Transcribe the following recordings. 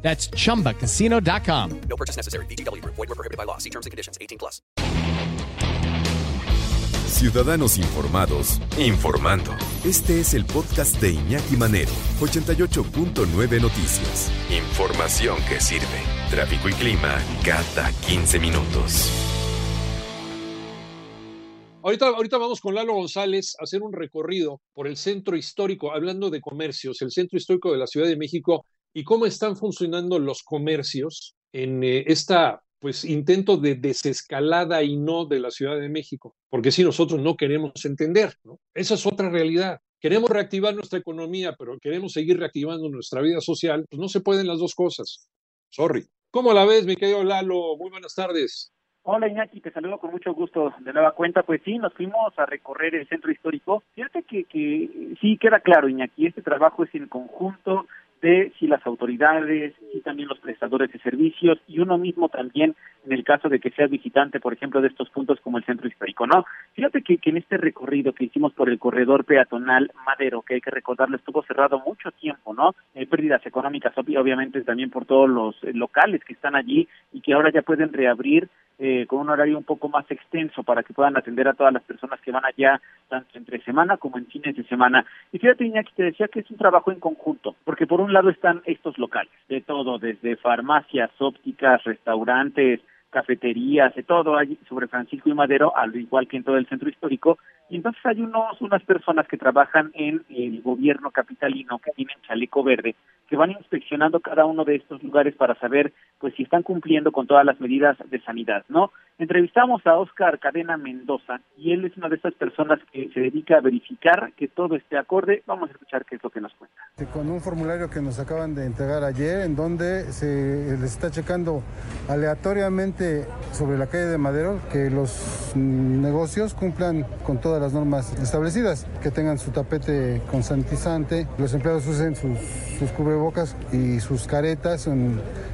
That's chumbacasino.com. No purchase necessary. BGW. Void were prohibited by law. See terms and conditions. 18 plus. Ciudadanos informados, informando. Este es el podcast de Iñaki Manero, 88.9 Noticias. Información que sirve. Tráfico y clima cada 15 minutos. Ahorita, ahorita vamos con Lalo González a hacer un recorrido por el centro histórico, hablando de comercios, el centro histórico de la Ciudad de México y cómo están funcionando los comercios en eh, esta pues intento de desescalada y no de la Ciudad de México, porque si nosotros no queremos entender, ¿no? Esa es otra realidad. Queremos reactivar nuestra economía, pero queremos seguir reactivando nuestra vida social, pues no se pueden las dos cosas. Sorry. ¿Cómo la ves, mi querido Lalo? Muy buenas tardes. Hola Iñaki, te saludo con mucho gusto de nueva cuenta. Pues sí, nos fuimos a recorrer el centro histórico. Fíjate que, que sí queda claro, Iñaki, este trabajo es en conjunto de si las autoridades, si también los prestadores de servicios y uno mismo también en el caso de que seas visitante, por ejemplo, de estos puntos como el centro histórico, ¿no? Fíjate que, que en este recorrido que hicimos por el corredor peatonal Madero, que hay que recordarlo, estuvo cerrado mucho tiempo, ¿no? Eh, pérdidas económicas, obviamente también por todos los eh, locales que están allí y que ahora ya pueden reabrir eh, con un horario un poco más extenso para que puedan atender a todas las personas que van allá, tanto entre semana como en fines de semana. Y fíjate, Iñaki, te decía que es un trabajo en conjunto, porque por un lado están estos locales, de todo, desde farmacias, ópticas, restaurantes, cafeterías, de todo allí sobre Francisco y Madero, al igual que en todo el centro histórico, y entonces hay unos, unas personas que trabajan en el gobierno capitalino que tienen chaleco verde, que van inspeccionando cada uno de estos lugares para saber pues si están cumpliendo con todas las medidas de sanidad, ¿no? Entrevistamos a Oscar Cadena Mendoza y él es una de esas personas que se dedica a verificar que todo esté acorde. Vamos a escuchar qué es lo que nos cuenta. Con un formulario que nos acaban de entregar ayer, en donde se les está checando aleatoriamente sobre la calle de Madero que los negocios cumplan con todas las normas establecidas, que tengan su tapete con sanitizante, los empleados usen sus, cubrebocas y sus caretas,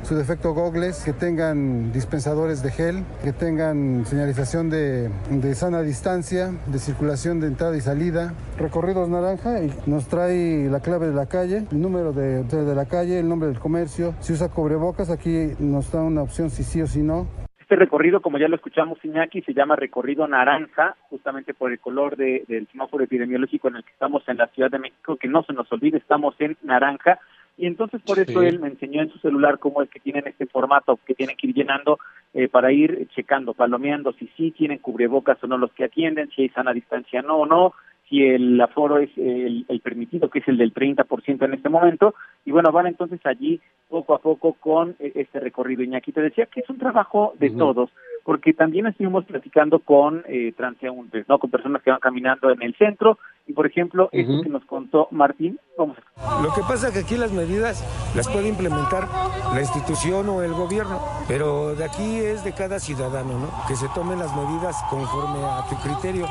su defecto gogles, que tengan dispensadores de gel, que tengan señalización de, de sana distancia, de circulación de entrada y salida, recorridos naranja y nos trae la clave de la calle, el número de, de la calle, el nombre del comercio, si usa cubrebocas, aquí nos da una opción si sí o si no. Este recorrido, como ya lo escuchamos, Iñaki, se llama recorrido naranja, justamente por el color de, del semáforo epidemiológico en el que estamos en la Ciudad de México, que no se nos olvide, estamos en naranja. Y entonces por eso Sí. él me enseñó en su celular cómo es que tienen este formato que tienen que ir llenando eh, para ir checando, palomeando si sí tienen cubrebocas o no los que atienden, si hay sana distancia no o no, si el aforo es el, el permitido, que es el del 30% en este momento. Y bueno, van entonces allí poco a poco con eh, este recorrido. Iñaki, te decía que es un trabajo de todos, porque también estuvimos platicando con eh, transeúntes, ¿no? Con personas que van caminando en el centro. Y por ejemplo, esto que nos contó Martín, vamos a Lo que pasa es que aquí las medidas las puede implementar la institución o el gobierno, pero de aquí es de cada ciudadano, ¿no? Que se tomen las medidas conforme a tu criterio.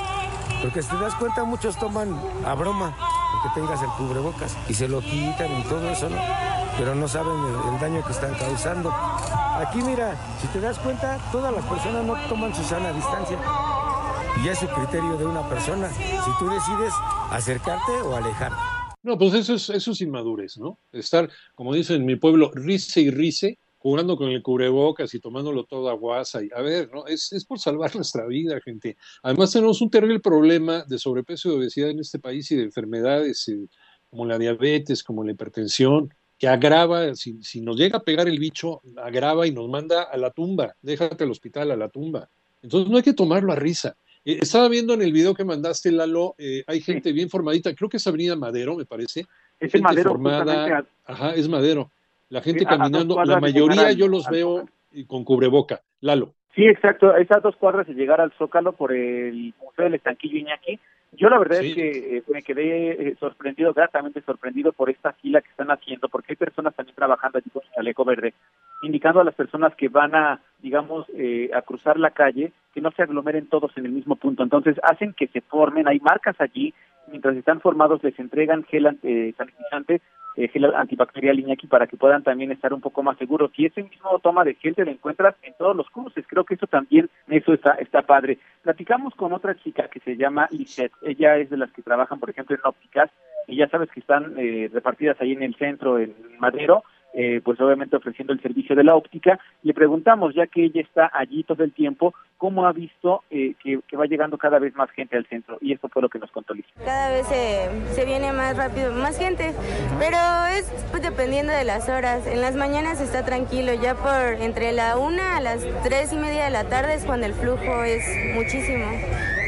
Porque si te das cuenta, muchos toman a broma porque tengas el cubrebocas y se lo quitan y todo eso. Pero no saben el, el daño que están causando. Aquí, mira, si te das cuenta, todas las personas no toman su sana distancia. Y es el criterio de una persona. Si tú decides acercarte o alejarte. No, pues eso es, eso es inmadurez, ¿no? Estar, como dicen en mi pueblo, rice y rice, jugando con el cubrebocas y tomándolo todo a guasa. Y, a ver, ¿no? Es, es por salvar nuestra vida, gente. Además, tenemos un terrible problema de sobrepeso y obesidad en este país y de enfermedades eh, como la diabetes, como la hipertensión, que agrava, si, si nos llega a pegar el bicho, agrava y nos manda a la tumba. Déjate al hospital, a la tumba. Entonces, no hay que tomarlo a risa. Eh, estaba viendo en el video que mandaste, Lalo, eh, hay gente bien formadita, creo que es Avenida Madero, me parece. Es gente Madero, formada, justamente ajá, es Madero. La gente caminando, la mayoría yo los al veo con cubreboca. Lalo. Sí, exacto. Esas dos cuadras de llegar al Zócalo por el Museo del Estanquillo Iñaki. Yo la verdad Sí. es que eh, me quedé eh, sorprendido, gratamente sorprendido por esta fila que están haciendo, porque hay personas también trabajando allí con su chaleco verde, indicando a las personas que van a, digamos, eh, a cruzar la calle, que no se aglomeren todos en el mismo punto. Entonces hacen que se formen, hay marcas allí, mientras están formados les entregan gel eh, sanitizante, eh, gel antibacterial Iñaki para que puedan también estar un poco más seguros. Y ese mismo toma de gel te lo encuentras en todos los cruces. Creo que eso también, eso está, está padre. Platicamos con otra chica que se llama Lisette. Ella es de las que trabajan, por ejemplo, en ópticas y ya sabes que están eh, repartidas ahí en el centro, en Madero, eh, pues obviamente ofreciendo el servicio de la óptica. Le preguntamos, ya que ella está allí todo el tiempo, cómo ha visto eh, que, va llegando cada vez más gente al centro. Y esto fue lo que nos contó Liz. Cada vez se, se viene más rápido, más gente, pero es pues, dependiendo de las horas. En las mañanas está tranquilo, ya por entre la una a las tres y media de la tarde es cuando el flujo es muchísimo.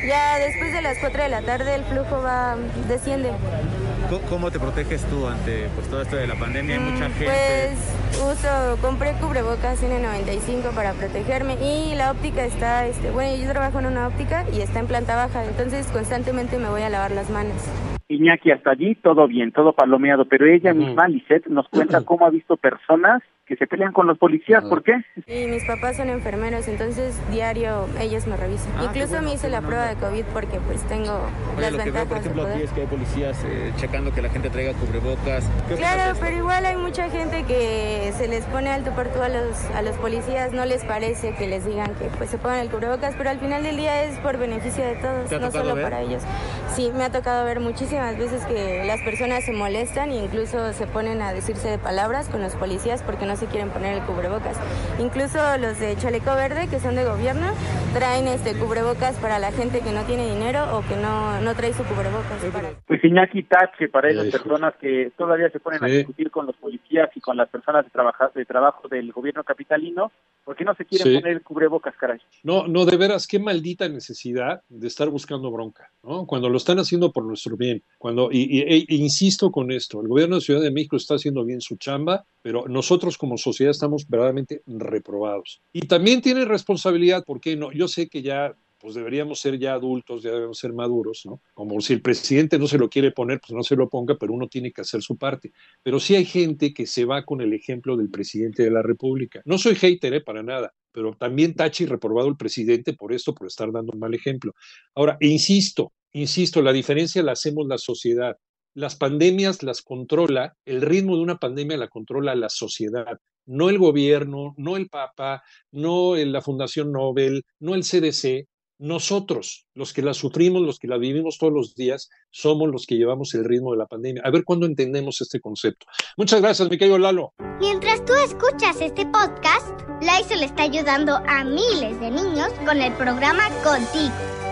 Ya después de las 4 de la tarde el flujo va desciende. ¿Cómo te proteges tú ante pues, todo esto de la pandemia? Hay mucha mm, gente. Pues uso, compré cubrebocas N95 para protegerme y la óptica está, este, bueno, yo trabajo en una óptica y está en planta baja, entonces constantemente me voy a lavar las manos. Iñaki, hasta allí todo bien, todo palomeado, pero ella misma, Lisette, nos cuenta cómo ha visto personas que se pelean con los policías. ¿Por qué? Y mis papás son enfermeros, entonces diario ellos me revisan. Ah, Incluso me hice la prueba de COVID porque pues tengo las lo ventajas. Que veo, por ejemplo, aquí es que hay policías eh, checando que la gente traiga cubrebocas. Claro, pero igual hay mucha gente que se les pone alto por tú a los, a los policías, no les parece que les digan que pues se pongan el cubrebocas, pero al final del día es por beneficio de todos, no solo para ellos. Sí, me ha tocado ver muchísimas veces que las personas se molestan e incluso se ponen a decirse de palabras con los policías porque no se quieren poner el cubrebocas. Incluso los de chaleco verde, que son de gobierno, traen este cubrebocas para la gente que no tiene dinero o que no, no trae su cubrebocas. Pues Iñaki Tache, para esas personas que todavía se ponen a discutir con los policías y con las personas de, trabajar, de trabajo del gobierno capitalino, ¿por qué no se quieren poner el cubrebocas, caray? No, no, de veras, qué maldita necesidad de estar buscando bronca, ¿no? Cuando lo están haciendo por nuestro bien, cuando, y, e insisto con esto, el gobierno de Ciudad de México está haciendo bien su chamba, pero nosotros como sociedad estamos verdaderamente reprobados. Y también tiene responsabilidad, porque no? Yo sé que ya pues deberíamos ser ya adultos, ya debemos ser maduros, ¿no? Como si el presidente no se lo quiere poner, pues no se lo ponga, pero uno tiene que hacer su parte. Pero sí hay gente que se va con el ejemplo del presidente de la República. No soy hater, ¿eh? Para nada, pero también Tachi reprobado el presidente por esto, por estar dando un mal ejemplo. Ahora, insisto, insisto, la diferencia la hacemos la sociedad. Las pandemias las controla, el ritmo de una pandemia la controla la sociedad no el gobierno, no el Papa, no la Fundación Nobel, no el CDC, nosotros, los que la sufrimos, los que la vivimos todos los días, somos los que llevamos el ritmo de la pandemia. A ver cuándo entendemos este concepto. Muchas gracias, mi querido. Mientras tú escuchas este podcast, Lysol está ayudando a miles de niños con el programa Contigo,